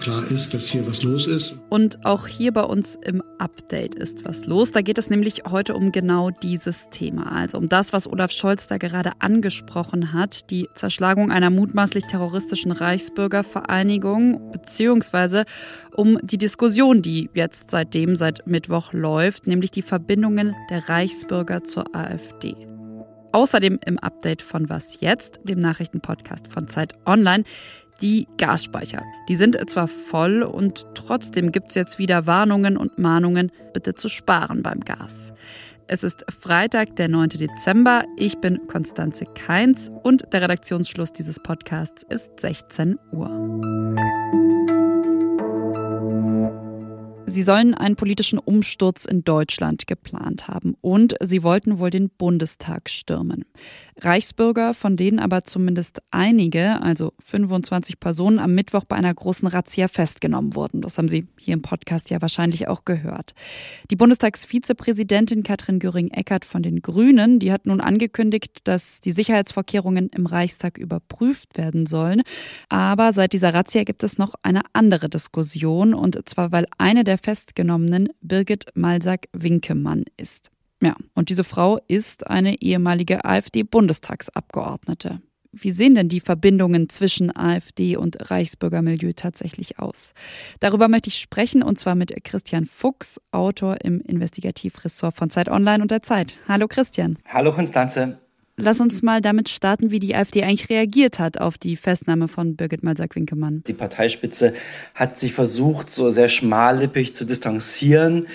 klar ist, dass hier was los ist. Und auch hier bei uns im Update ist was los. Da geht es nämlich heute um genau dieses Thema. Also um das, was Olaf Scholz da gerade angesprochen hat, die Zerschlagung einer mutmaßlich terroristischen Reichsbürgervereinigung, beziehungsweise um die Diskussion, die jetzt seitdem, seit Mittwoch läuft, nämlich die Verbindungen der Reichsbürger zur AfD. Außerdem im Update von Was jetzt, dem Nachrichtenpodcast von Zeit Online, die Gasspeicher. Die sind zwar voll und trotzdem gibt es jetzt wieder Warnungen und Mahnungen, bitte zu sparen beim Gas. Es ist Freitag, der 9. Dezember. Ich bin Konstanze Keins und der Redaktionsschluss dieses Podcasts ist 16 Uhr. Sie sollen einen politischen Umsturz in Deutschland geplant haben und sie wollten wohl den Bundestag stürmen. Reichsbürger, von denen aber zumindest einige, also 25 Personen, am Mittwoch bei einer großen Razzia festgenommen wurden. Das haben Sie hier im Podcast ja wahrscheinlich auch gehört. Die Bundestagsvizepräsidentin Katrin Göring-Eckardt von den Grünen, die hat nun angekündigt, dass die Sicherheitsvorkehrungen im Reichstag überprüft werden sollen. Aber seit dieser Razzia gibt es noch eine andere Diskussion und zwar, weil eine der Festgenommenen Birgit Malsack-Winkemann ist. Ja, und diese Frau ist eine ehemalige AfD-Bundestagsabgeordnete. Wie sehen denn die Verbindungen zwischen AfD und Reichsbürgermilieu tatsächlich aus? Darüber möchte ich sprechen und zwar mit Christian Fuchs, Autor im Investigativressort von Zeit Online und der Zeit. Hallo Christian. Hallo Konstanze. Lass uns mal damit starten, wie die AfD eigentlich reagiert hat auf die Festnahme von Birgit Malsack-Winkemann. Die Parteispitze hat sich versucht, so sehr schmallippig zu distanzieren.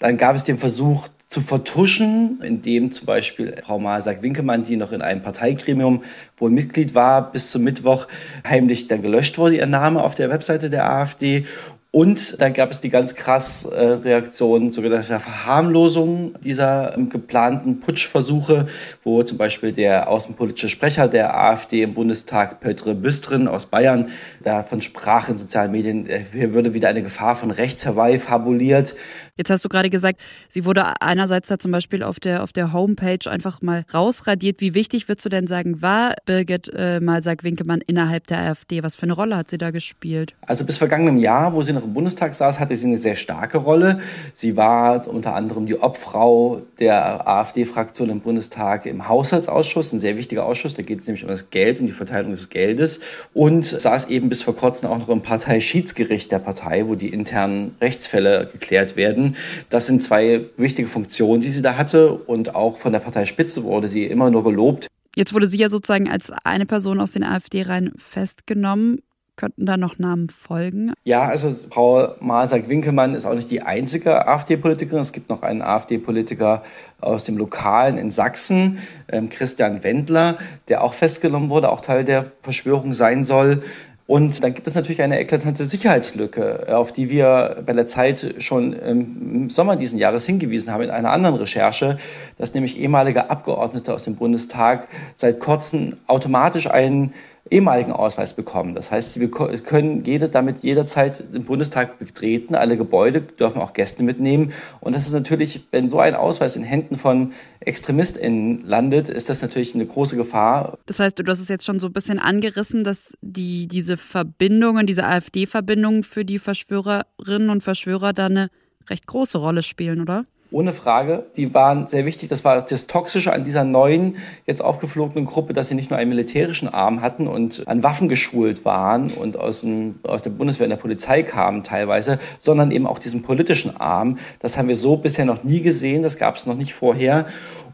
Dann gab es den Versuch, zu vertuschen, indem zum Beispiel Frau Masak-Winkemann, die noch in einem Parteigremium wohl Mitglied war, bis zum Mittwoch heimlich dann gelöscht wurde, ihr Name auf der Webseite der AfD und dann gab es die ganz krass äh, Reaktion sogenannter Verharmlosung dieser ähm, geplanten Putschversuche, wo zum Beispiel der außenpolitische Sprecher der AfD im Bundestag, Petre Büstrin aus Bayern, davon sprach in sozialen Medien, äh, hier würde wieder eine Gefahr von rechts herbei fabuliert. Jetzt hast du gerade gesagt, sie wurde einerseits da zum Beispiel auf der, auf der Homepage einfach mal rausradiert. Wie wichtig würdest du denn sagen, war Birgit äh, Malsack-Winkemann innerhalb der AfD? Was für eine Rolle hat sie da gespielt? Also bis vergangenem Jahr, wo sie noch im Bundestag saß, hatte sie eine sehr starke Rolle. Sie war unter anderem die Obfrau der AfD-Fraktion im Bundestag im Haushaltsausschuss, ein sehr wichtiger Ausschuss. Da geht es nämlich um das Geld, um die Verteilung des Geldes. Und saß eben bis vor kurzem auch noch im Parteischiedsgericht der Partei, wo die internen Rechtsfälle geklärt werden. Das sind zwei wichtige Funktionen, die sie da hatte und auch von der Parteispitze wurde sie immer nur gelobt. Jetzt wurde sie ja sozusagen als eine Person aus den AfD-Reihen festgenommen. Könnten da noch Namen folgen? Ja, also Frau Masak-Winkelmann ist auch nicht die einzige AfD-Politikerin. Es gibt noch einen AfD-Politiker aus dem Lokalen in Sachsen, ähm, Christian Wendler, der auch festgenommen wurde, auch Teil der Verschwörung sein soll. Und dann gibt es natürlich eine eklatante Sicherheitslücke, auf die wir bei der Zeit schon im Sommer diesen Jahres hingewiesen haben in einer anderen Recherche, dass nämlich ehemalige Abgeordnete aus dem Bundestag seit kurzem automatisch einen ehemaligen Ausweis bekommen. Das heißt, wir können jede, damit jederzeit den Bundestag betreten. Alle Gebäude dürfen auch Gäste mitnehmen. Und das ist natürlich, wenn so ein Ausweis in Händen von ExtremistInnen landet, ist das natürlich eine große Gefahr. Das heißt, du hast es jetzt schon so ein bisschen angerissen, dass die, diese Verbindungen, diese AfD-Verbindungen für die Verschwörerinnen und Verschwörer da eine recht große Rolle spielen, oder? Ohne Frage, die waren sehr wichtig. Das war das Toxische an dieser neuen, jetzt aufgeflogenen Gruppe, dass sie nicht nur einen militärischen Arm hatten und an Waffen geschult waren und aus, dem, aus der Bundeswehr und der Polizei kamen teilweise, sondern eben auch diesen politischen Arm. Das haben wir so bisher noch nie gesehen, das gab es noch nicht vorher.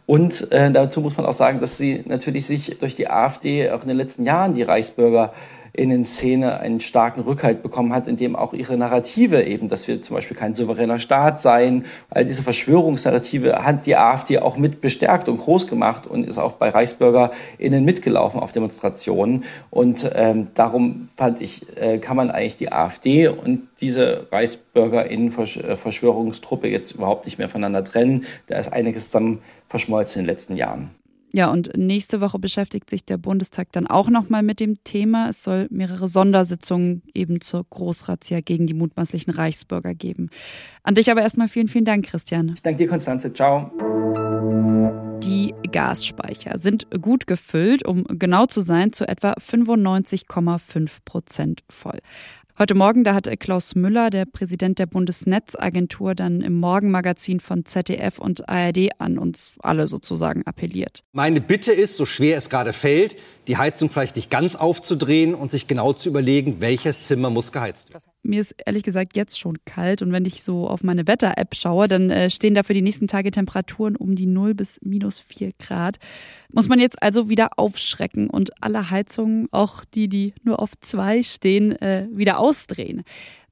Und äh, dazu muss man auch sagen, dass sie natürlich sich durch die AfD auch in den letzten Jahren die Reichsbürger in den Szene einen starken Rückhalt bekommen hat, in dem auch ihre Narrative eben, dass wir zum Beispiel kein souveräner Staat seien, all diese Verschwörungsnarrative hat die AfD auch mit bestärkt und groß gemacht und ist auch bei ReichsbürgerInnen mitgelaufen auf Demonstrationen. Und ähm, darum fand ich, äh, kann man eigentlich die AfD und diese ReichsbürgerInnen-Verschwörungstruppe jetzt überhaupt nicht mehr voneinander trennen. Da ist einiges zusammen verschmolzen in den letzten Jahren. Ja, und nächste Woche beschäftigt sich der Bundestag dann auch nochmal mit dem Thema. Es soll mehrere Sondersitzungen eben zur Großrazzia gegen die mutmaßlichen Reichsbürger geben. An dich aber erstmal vielen, vielen Dank, Christian. Ich danke dir, Konstanze. Ciao. Die Gasspeicher sind gut gefüllt, um genau zu sein, zu etwa 95,5 Prozent voll. Heute Morgen, da hat Klaus Müller, der Präsident der Bundesnetzagentur, dann im Morgenmagazin von ZDF und ARD an uns alle sozusagen appelliert. Meine Bitte ist, so schwer es gerade fällt, die Heizung vielleicht nicht ganz aufzudrehen und sich genau zu überlegen, welches Zimmer muss geheizt werden. Mir ist ehrlich gesagt jetzt schon kalt und wenn ich so auf meine Wetter-App schaue, dann äh, stehen da für die nächsten Tage Temperaturen um die 0 bis minus 4 Grad. Muss man jetzt also wieder aufschrecken und alle Heizungen, auch die, die nur auf zwei stehen, äh, wieder ausdrehen.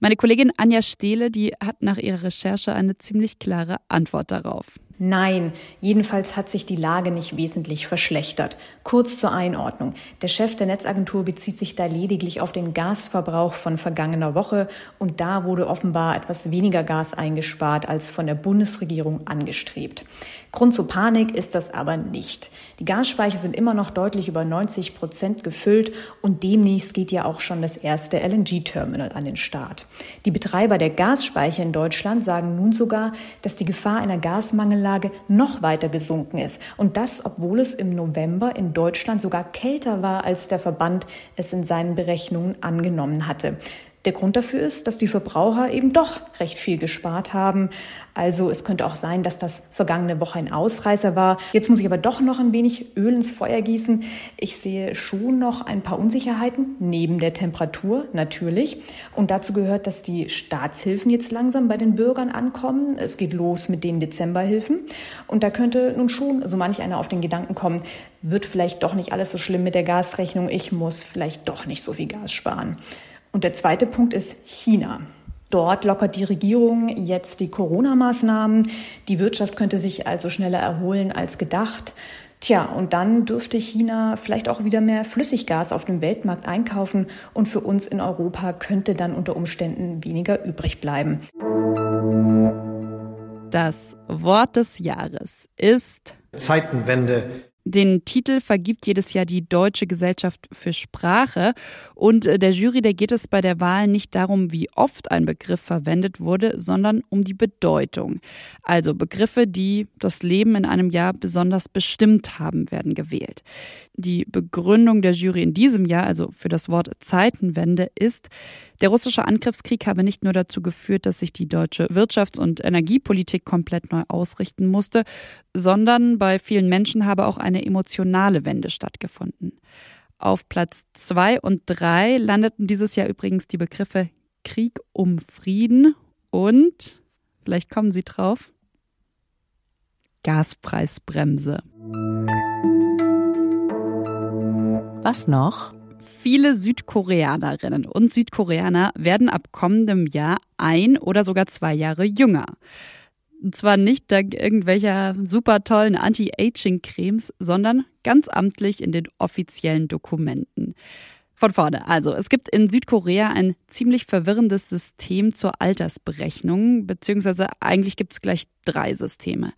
Meine Kollegin Anja Stehle, die hat nach ihrer Recherche eine ziemlich klare Antwort darauf. Nein, jedenfalls hat sich die Lage nicht wesentlich verschlechtert. Kurz zur Einordnung. Der Chef der Netzagentur bezieht sich da lediglich auf den Gasverbrauch von vergangener Woche und da wurde offenbar etwas weniger Gas eingespart als von der Bundesregierung angestrebt. Grund zur Panik ist das aber nicht. Die Gasspeicher sind immer noch deutlich über 90 Prozent gefüllt und demnächst geht ja auch schon das erste LNG-Terminal an den Start. Die Betreiber der Gasspeicher in Deutschland sagen nun sogar, dass die Gefahr einer Gasmangellage noch weiter gesunken ist. Und das, obwohl es im November in Deutschland sogar kälter war, als der Verband es in seinen Berechnungen angenommen hatte. Der Grund dafür ist, dass die Verbraucher eben doch recht viel gespart haben. Also es könnte auch sein, dass das vergangene Woche ein Ausreißer war. Jetzt muss ich aber doch noch ein wenig Öl ins Feuer gießen. Ich sehe schon noch ein paar Unsicherheiten, neben der Temperatur natürlich. Und dazu gehört, dass die Staatshilfen jetzt langsam bei den Bürgern ankommen. Es geht los mit den Dezemberhilfen. Und da könnte nun schon so manch einer auf den Gedanken kommen, wird vielleicht doch nicht alles so schlimm mit der Gasrechnung. Ich muss vielleicht doch nicht so viel Gas sparen. Und der zweite Punkt ist China. Dort lockert die Regierung jetzt die Corona-Maßnahmen. Die Wirtschaft könnte sich also schneller erholen als gedacht. Tja, und dann dürfte China vielleicht auch wieder mehr Flüssiggas auf dem Weltmarkt einkaufen und für uns in Europa könnte dann unter Umständen weniger übrig bleiben. Das Wort des Jahres ist Zeitenwende. Den Titel vergibt jedes Jahr die Deutsche Gesellschaft für Sprache und äh, der Jury, der geht es bei der Wahl nicht darum, wie oft ein Begriff verwendet wurde, sondern um die Bedeutung. Also Begriffe, die das Leben in einem Jahr besonders bestimmt haben, werden gewählt. Die Begründung der Jury in diesem Jahr, also für das Wort Zeitenwende, ist, der russische Angriffskrieg habe nicht nur dazu geführt, dass sich die deutsche Wirtschafts- und Energiepolitik komplett neu ausrichten musste, sondern bei vielen Menschen habe auch eine emotionale Wende stattgefunden. Auf Platz zwei und drei landeten dieses Jahr übrigens die Begriffe Krieg um Frieden und, vielleicht kommen Sie drauf, Gaspreisbremse. Was noch? Viele Südkoreanerinnen und Südkoreaner werden ab kommendem Jahr ein oder sogar zwei Jahre jünger. Und zwar nicht dank irgendwelcher super tollen Anti-Aging-Cremes, sondern ganz amtlich in den offiziellen Dokumenten. Von vorne. Also, es gibt in Südkorea ein ziemlich verwirrendes System zur Altersberechnung, beziehungsweise eigentlich gibt es gleich drei Systeme.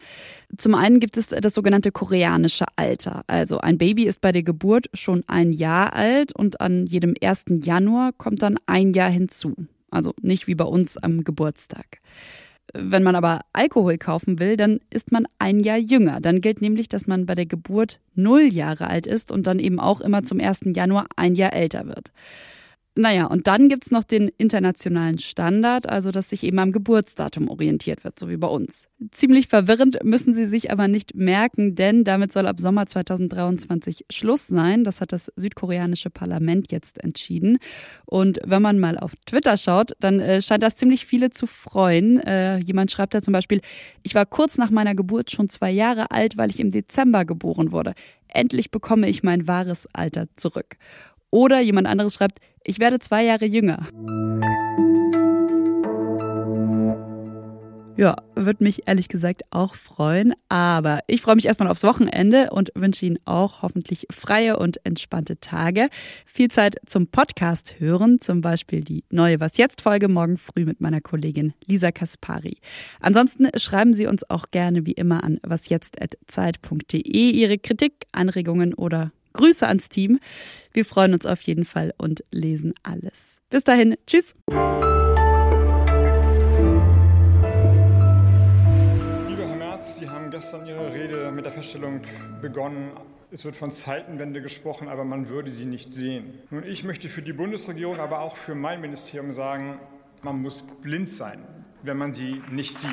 Zum einen gibt es das sogenannte koreanische Alter. Also, ein Baby ist bei der Geburt schon ein Jahr alt und an jedem 1. Januar kommt dann ein Jahr hinzu. Also nicht wie bei uns am Geburtstag. Wenn man aber Alkohol kaufen will, dann ist man ein Jahr jünger. Dann gilt nämlich, dass man bei der Geburt null Jahre alt ist und dann eben auch immer zum 1. Januar ein Jahr älter wird. Naja, und dann gibt's noch den internationalen Standard, also dass sich eben am Geburtsdatum orientiert wird, so wie bei uns. Ziemlich verwirrend müssen Sie sich aber nicht merken, denn damit soll ab Sommer 2023 Schluss sein. Das hat das südkoreanische Parlament jetzt entschieden. Und wenn man mal auf Twitter schaut, dann äh, scheint das ziemlich viele zu freuen. Äh, jemand schreibt da zum Beispiel, ich war kurz nach meiner Geburt schon zwei Jahre alt, weil ich im Dezember geboren wurde. Endlich bekomme ich mein wahres Alter zurück. Oder jemand anderes schreibt, ich werde zwei Jahre jünger. Ja, würde mich ehrlich gesagt auch freuen. Aber ich freue mich erstmal aufs Wochenende und wünsche Ihnen auch hoffentlich freie und entspannte Tage. Viel Zeit zum Podcast hören, zum Beispiel die neue Was jetzt Folge morgen früh mit meiner Kollegin Lisa Kaspari. Ansonsten schreiben Sie uns auch gerne wie immer an wasjetzt.zeit.de Ihre Kritik, Anregungen oder Grüße ans Team. Wir freuen uns auf jeden Fall und lesen alles. Bis dahin, tschüss. Lieber Herr Merz, Sie haben gestern Ihre Rede mit der Feststellung begonnen, Es wird von Zeitenwende gesprochen, aber man würde sie nicht sehen. Nun, ich möchte für die Bundesregierung, aber auch für mein Ministerium sagen, man muss blind sein, wenn man sie nicht sieht.